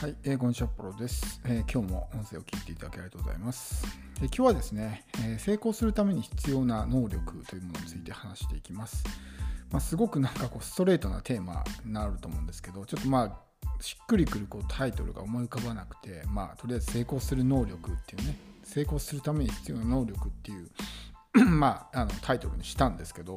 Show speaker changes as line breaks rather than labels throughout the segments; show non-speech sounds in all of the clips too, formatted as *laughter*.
はい、えー、こんにちは、ポロです、えー、今日も音声を聞いていただきありがとうございます。えー、今日はですね、え成功するために必要な能力というものについて話していきます。まあ、すごくなんかこうストレートなテーマになると思うんですけど、ちょっとまあ、しっくりくるこうタイトルが思い浮かばなくて、まあ、とりあえず成功する能力っていうね、成功するために必要な能力っていう *clears throat* まあ、あのタイトルにしたんですけど、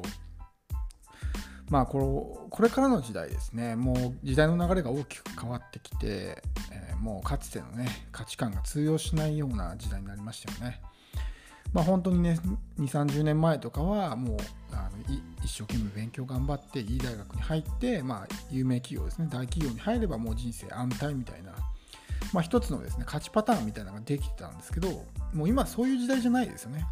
まあここれからの時代ですね、もう時代の流れが大きく変わってきて、え、もうかつてのね、価値観が通用しないような時代になりましたよね。まあ、本当にね、2、30年前とかは、もうあの一生懸命勉強頑張って、いい大学に入って、まあ、有名企業ですね、大企業に入ればもう人生安泰みたいな、まあ、一つのですね、勝ちパターンみたいなのができてたんですけど、もう今そういう時代じゃないですよね。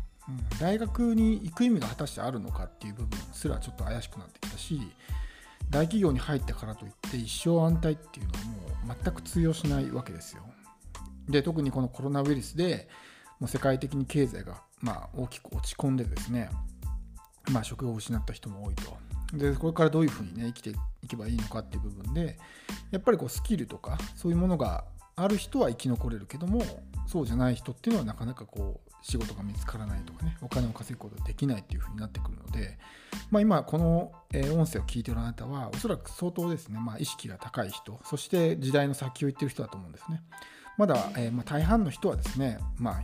大学に行く意味が果たしてあるのかっていう部分すらちょっと怪しくなってきたし大企業に入ったからといって一生安泰っていうのはもう全く通用しないわけですよ。で特にこのコロナウイルスでもう世界的に経済がまあ大きく落ち込んでですね、まあ、職を失った人も多いと。でこれからどういうふうにね生きていけばいいのかっていう部分でやっぱりこうスキルとかそういうものがある人は生き残れるけどもそうじゃない人っていうのはなかなかこう仕事が見つからないとかねお金を稼ぐことができないっていうふうになってくるので、まあ、今この音声を聞いてるあなたはおそらく相当ですね、まあ、意識が高い人そして時代の先を言ってる人だと思うんですね。まだ、えー、まあ大半の人はですね、まあ、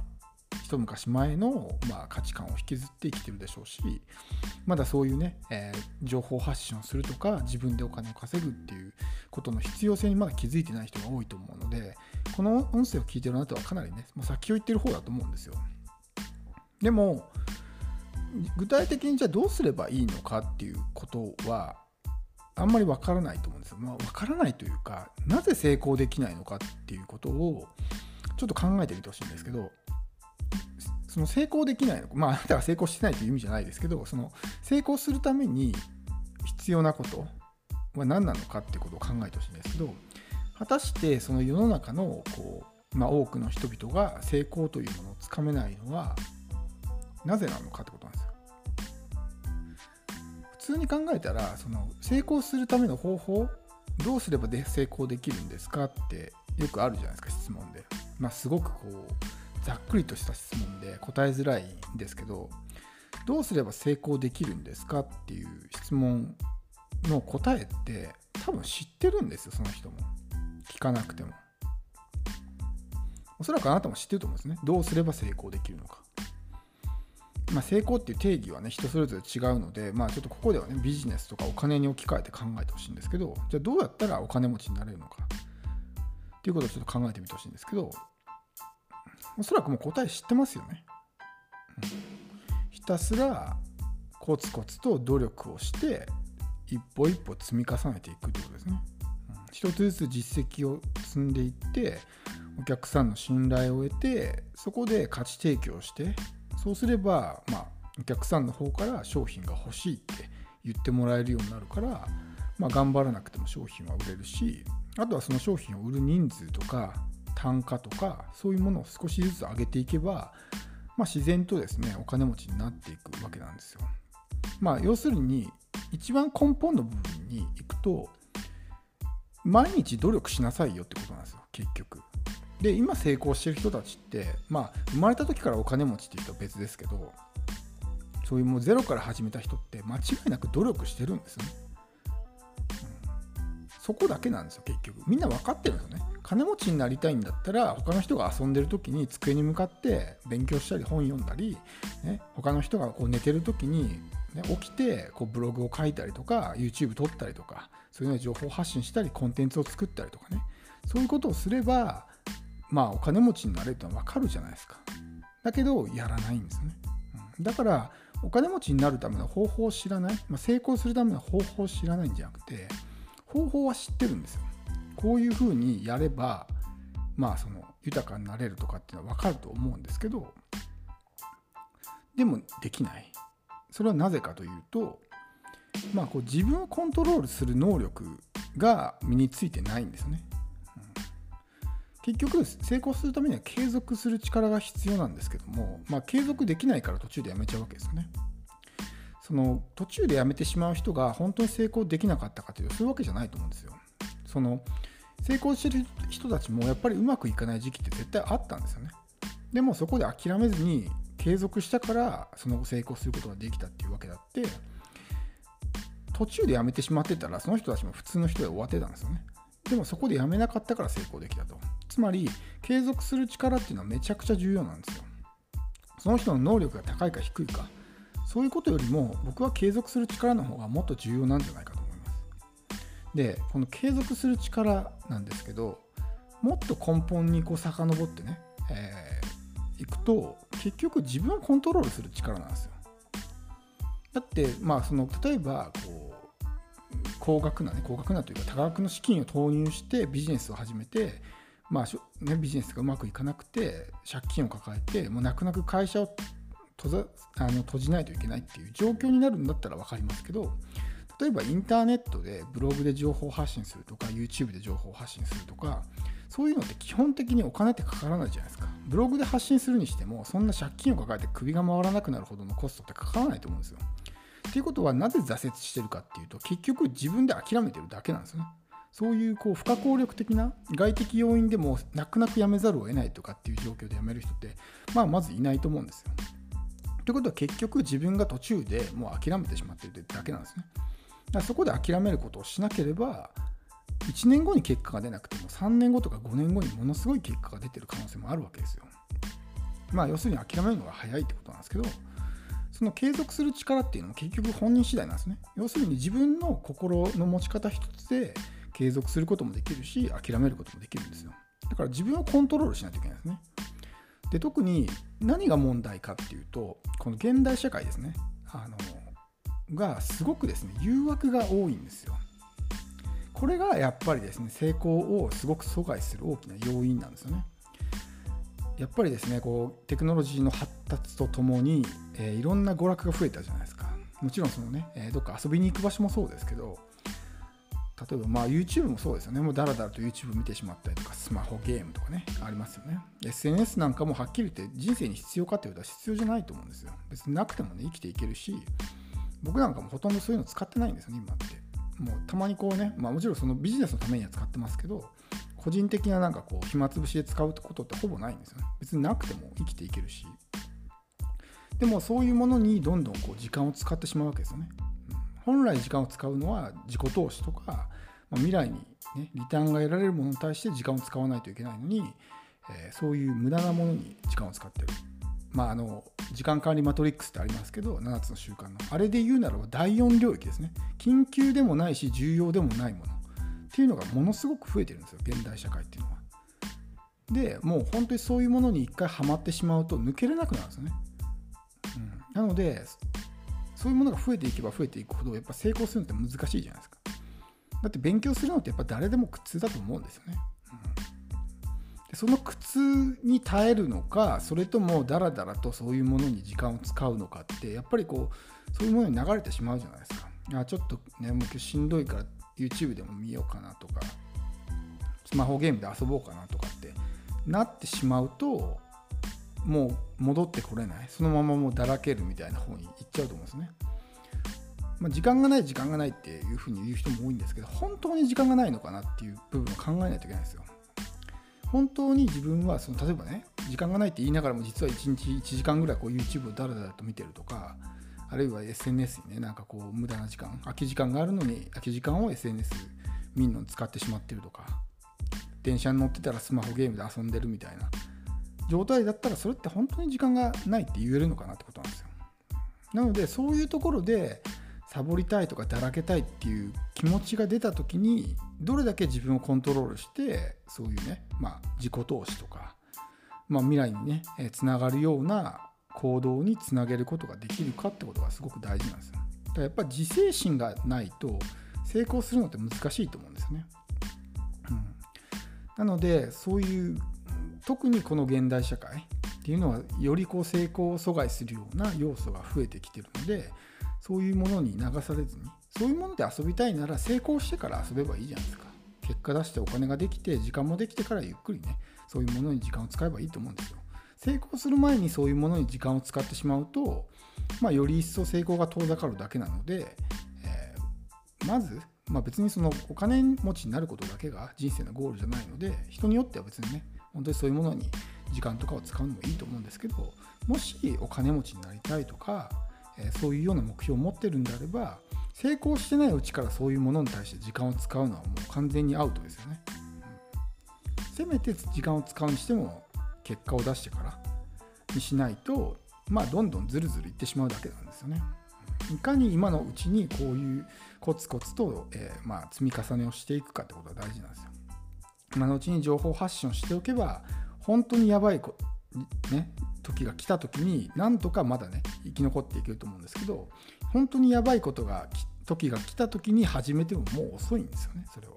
一昔前の、まあ、価値観を引きずって生きてるでしょうしまだそういうね、えー、情報発信をするとか自分でお金を稼ぐっていうことの必要性にまだ気づいてない人が多いと思うのでこの音声を聞いてるあなたはかなりね、まあ、先を言ってる方だと思うんですよ。でも具体的にじゃあどうすればいいのかっていうことはあんまりわからないと思うんですよ。まあ、わからないというかなぜ成功できないのかっていうことをちょっと考えてみてほしいんですけどその成功できないのまああなたが成功してないという意味じゃないですけどその成功するために必要なことは何なのかっていうことを考えてほしいんですけど果たしてその世の中のこう、まあ、多くの人々が成功というものをつかめないのはなぜなのかってことなんですよ。普通に考えたらその成功するための方法どうすればで成功できるんですかってよくあるじゃないですか質問で。まあ、すごくこうざっくりとした質問で答えづらいんですけどどうすれば成功できるんですかっていう質問の答えって多分知ってるんですよその人も聞かなくてもおそらくあなたも知ってると思うんですねどうすれば成功できるのかまあ、成功っていう定義はね人それぞれ違うので、まあ、ちょっとここではねビジネスとかお金に置き換えて考えてほしいんですけどじゃあどうやったらお金持ちになれるのかっていうことをちょっと考えてみてほしいんですけどおそらくもう答え知ってますよね。うん、ひたすらコツコツと努力をして一歩一歩積み重ねていくってことですね。うん、一つずつ実績を積んでいってお客さんの信頼を得てそこで価値提供してそうすれば、まあ、お客さんの方から商品が欲しいって言ってもらえるようになるから、まあ、頑張らなくても商品は売れるしあとはその商品を売る人数とか単価とかそういうものを少しずつ上げていけば、まあ、自然とですねお金持ちになっていくわけなんですよ。まあ、要するに一番根本の部分に行くと毎日努力しなさいよってことなんですよ結局。で今成功してる人たちってまあ生まれた時からお金持ちっていうと別ですけどそういうもうゼロから始めた人って間違いなく努力してるんですよね、うん、そこだけなんですよ結局。みんな分かってるんですよね。金持ちになりたいんだったら他の人が遊んでる時に机に向かって勉強したり本読んだり、ね、他の人がこう寝てる時に、ね、起きてこうブログを書いたりとか YouTube 撮ったりとかそういうの情報発信したりコンテンツを作ったりとかね。そういうことをすればまあお金持ちになれるってのは分かるじゃないですか。だけどやらないんですね。だからお金持ちになるための方法を知らない、まあ、成功するための方法を知らないんじゃなくて方法は知ってるんですよ。こういうふうにやればまあその豊かになれるとかっていうのは分かると思うんですけどでもできない。それはなぜかというとまあこう自分をコントロールする能力が身についてないんですね。結局成功するためには継続する力が必要なんですけども、まあ、継続できないから途中でやめちゃうわけですよね。その途中でやめてしまう人が本当に成功できなかったかというとそういうわけじゃないと思うんですよ。その成功してる人たちもやっぱりうまくいかない時期って絶対あったんですよねでもそこで諦めずに継続したからその後成功することができたっていうわけだって途中で辞めてしまってたらその人たちも普通の人で終わってたんですよねでもそこで辞めなかったから成功できたと。つまり継続する力っていうのはめちゃくちゃ重要なんですよ。その人の能力が高いか低いか。そういうことよりも僕は継続する力の方がもっと重要なんじゃないかと思います。でこの継続する力なんですけどもっと根本にこう遡ってね、えー、いくと結局自分をコントロールする力なんですよ。だってまあその例えばこう高額なね高額なというか多額の資金を投入してビジネスを始めてまあね、ビジネスがうまくいかなくて借金を抱えてもう泣く泣く会社を閉ざあの閉じないといけないっていう状況になるんだったら分かりますけど例えばインターネットでブログで情報発信するとか YouTube で情報発信するとかそういうのって基本的にお金ってかからないじゃないですか。ブログで発信するにしてもそんな借金を抱えて首が回らなくなるほどのコストってかからないと思うんですよ。っていうことはなぜ挫折してるかっていうと結局自分で諦めてるだけなんですよねそういうこう不可抗力的な外的要因でも泣く泣くやめざるを得ないとかっていう状況でやめる人って、まあ、まずいないと思うんですよ。ということは結局自分が途中でもう諦めてしまってるだけなんですね。だからそこで諦めることをしなければ1年後に結果が出なくても3年後とか5年後にものすごい結果が出てる可能性もあるわけですよ。まあ要するに諦めるのが早いってことなんですけどその継続する力っていうのも結局本人次第なんですね。要するに自分の心の持ち方一つで継続することもできるし諦めることもできるんですよ。だから自分をコントロールしないといけないですね。で特に何が問題かっていうとこの現代社会ですね。あのがすごくですね誘惑が多いんですよ。これがやっぱりですね成功をすごく阻害する大きな要因なんですよね。やっぱりですねこうテクノロジーの発達とともに、えー、いろんな娯楽が増えたじゃないですかもちろんそのね、えー、どっか遊びに行く場所もそうですけど例えばまあ YouTube もそうですよね。もうだらだらと YouTube 見てしまったりとか、スマホゲームとかね、ありますよね。SNS なんかもはっきり言って人生に必要かっていうと必要じゃないと思うんですよ。別になくてもね、生きていけるし、僕なんかもほとんどそういうの使ってないんですよね、今って。もうたまにこうね、まあもちろんそのビジネスのためには使ってますけど、個人的ななんかこう、暇つぶしで使うことってほぼないんですよね。別になくても生きていけるし。でもそういうものにどんどんこう時間を使ってしまうわけですよね。本来時間を使うのは自己投資とか、まあ、未来に、ね、リターンが得られるものに対して時間を使わないといけないのに、えー、そういう無駄なものに時間を使ってる。まあ、あの時間管理マトリックスってありますけど7つの習慣のあれで言うならば第4領域ですね緊急でもないし重要でもないものっていうのがものすごく増えてるんですよ現代社会っていうのは。でもう本当にそういうものに一回ハマってしまうと抜けれなくなるんですよね、うん、なのでそういうものが増えていけば増えていくほどやっぱ成功するのって難しいじゃないですか。だって勉強するのってやっぱ誰でも苦痛だと思うんですよね、うん、でその苦痛に耐えるのかそれともダラダラとそういうものに時間を使うのかってやっぱりこうそういうものに流れてしまうじゃないですか。あちょっとねもう今日しんどいから YouTube でも見ようかなとかスマホゲームで遊ぼうかなとかってなってしまうともう戻ってこれないそのままもうだらけるみたいな方に行っちゃうと思うんですね。まあ、時間がない時間がないっていうふうに言う人も多いんですけど本当に時間がないのかなっていう部分を考えないといけないんですよ。本当に自分はその例えばね時間がないって言いながらも実は1日1時間ぐらいこう YouTube をだらだらと見てるとかあるいは SNS にねなんかこう無駄な時間空き時間があるのに空き時間を SNS 見るのに使ってしまってるとか電車に乗ってたらスマホゲームで遊んでるみたいな状態だったらそれって本当に時間がないって言えるのかなってことなんですよ。なのでそういうところでサボりたいとかだらけたいっていう気持ちが出た時にどれだけ自分をコントロールしてそういうね、まあ、自己投資とか、まあ、未来にねつながるような行動につなげることができるかってことがすごく大事なんですよ。だからやっぱり自制心がないと成功するのって難しいと思うんですよね。うん、なのでそういう特にこの現代社会っていうのはよりこう成功を阻害するような要素が増えてきてるのでそういうものに流されずにそういうもので遊びたいなら成功してから遊べばいいじゃないですか結果出してお金ができて時間もできてからゆっくりねそういうものに時間を使えばいいと思うんですよ成功する前にそういうものに時間を使ってしまうと、まあ、より一層成功が遠ざかるだけなので、えー、まずまあ、別にそのお金持ちになることだけが人生のゴールじゃないので人によっては別にね本当にそういうものに時間とかを使うのもいいと思うんですけどもしお金持ちになりたいとか、えー、そういうような目標を持ってるんであれば成功してないうちからそういうものに対して時間を使うのはもう完全にアウトですよね。せめて時間を使うにしても結果を出してからにしないと、まあ、どんどんずるずるいってしまうだけなんですよね。いかに今のうちにこういうコツコツと、えー、まあ、積み重ねをしていくかってことが大事なんですよ。今のうちに情報発信をしておけば本当にやばいこ、ね、時が来た時になんとかまだね生き残っていけると思うんですけど本当にやばいことが時が来た時に始めてももう遅いんですよねそれを。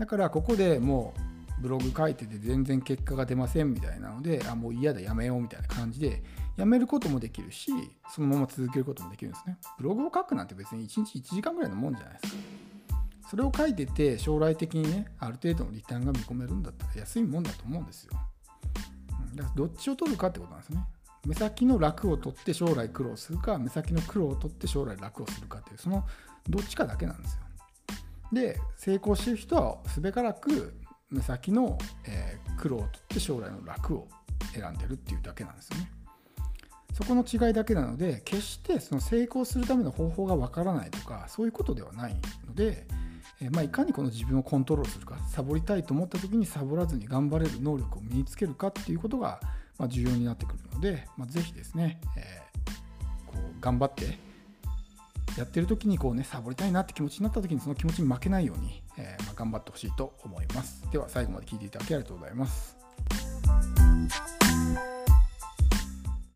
だからここでもうブログ書いてて全然結果が出ませんみたいなのであもう嫌だやめようみたいな感じでやめることもできるしそのまま続けることもできるんですね。ブログを書くなんて別に1日1時間ぐらいのもんじゃないですか。それを書いてて将来的にねある程度のリターンが見込めるんだったら安いもんだと思うんですよ。だからどっちを取るかってことなんですね。目先の楽を取って将来苦労するか目先の苦労を取って将来楽をするかっていうそのどっちかだけなんですよ。で成功してる人はすべからく目先の、えー、苦労を取って将来の楽を選んでるっていうだけなんですよね。そこの違いだけなので決してその成功するための方法がわからないとかそういうことではないので、えー、まあ、いかにこの自分をコントロールするかサボりたいと思った時にサボらずに頑張れる能力を身につけるかっていうことが、ま、重要になってくるので、まあ、ぜひですね、えー、こう頑張ってやってる時にこうねサボりたいなって気持ちになった時にその気持ちに負けないように、えー、ま頑張ってほしいと思います。では最後まで聞いていただきありがとうございます。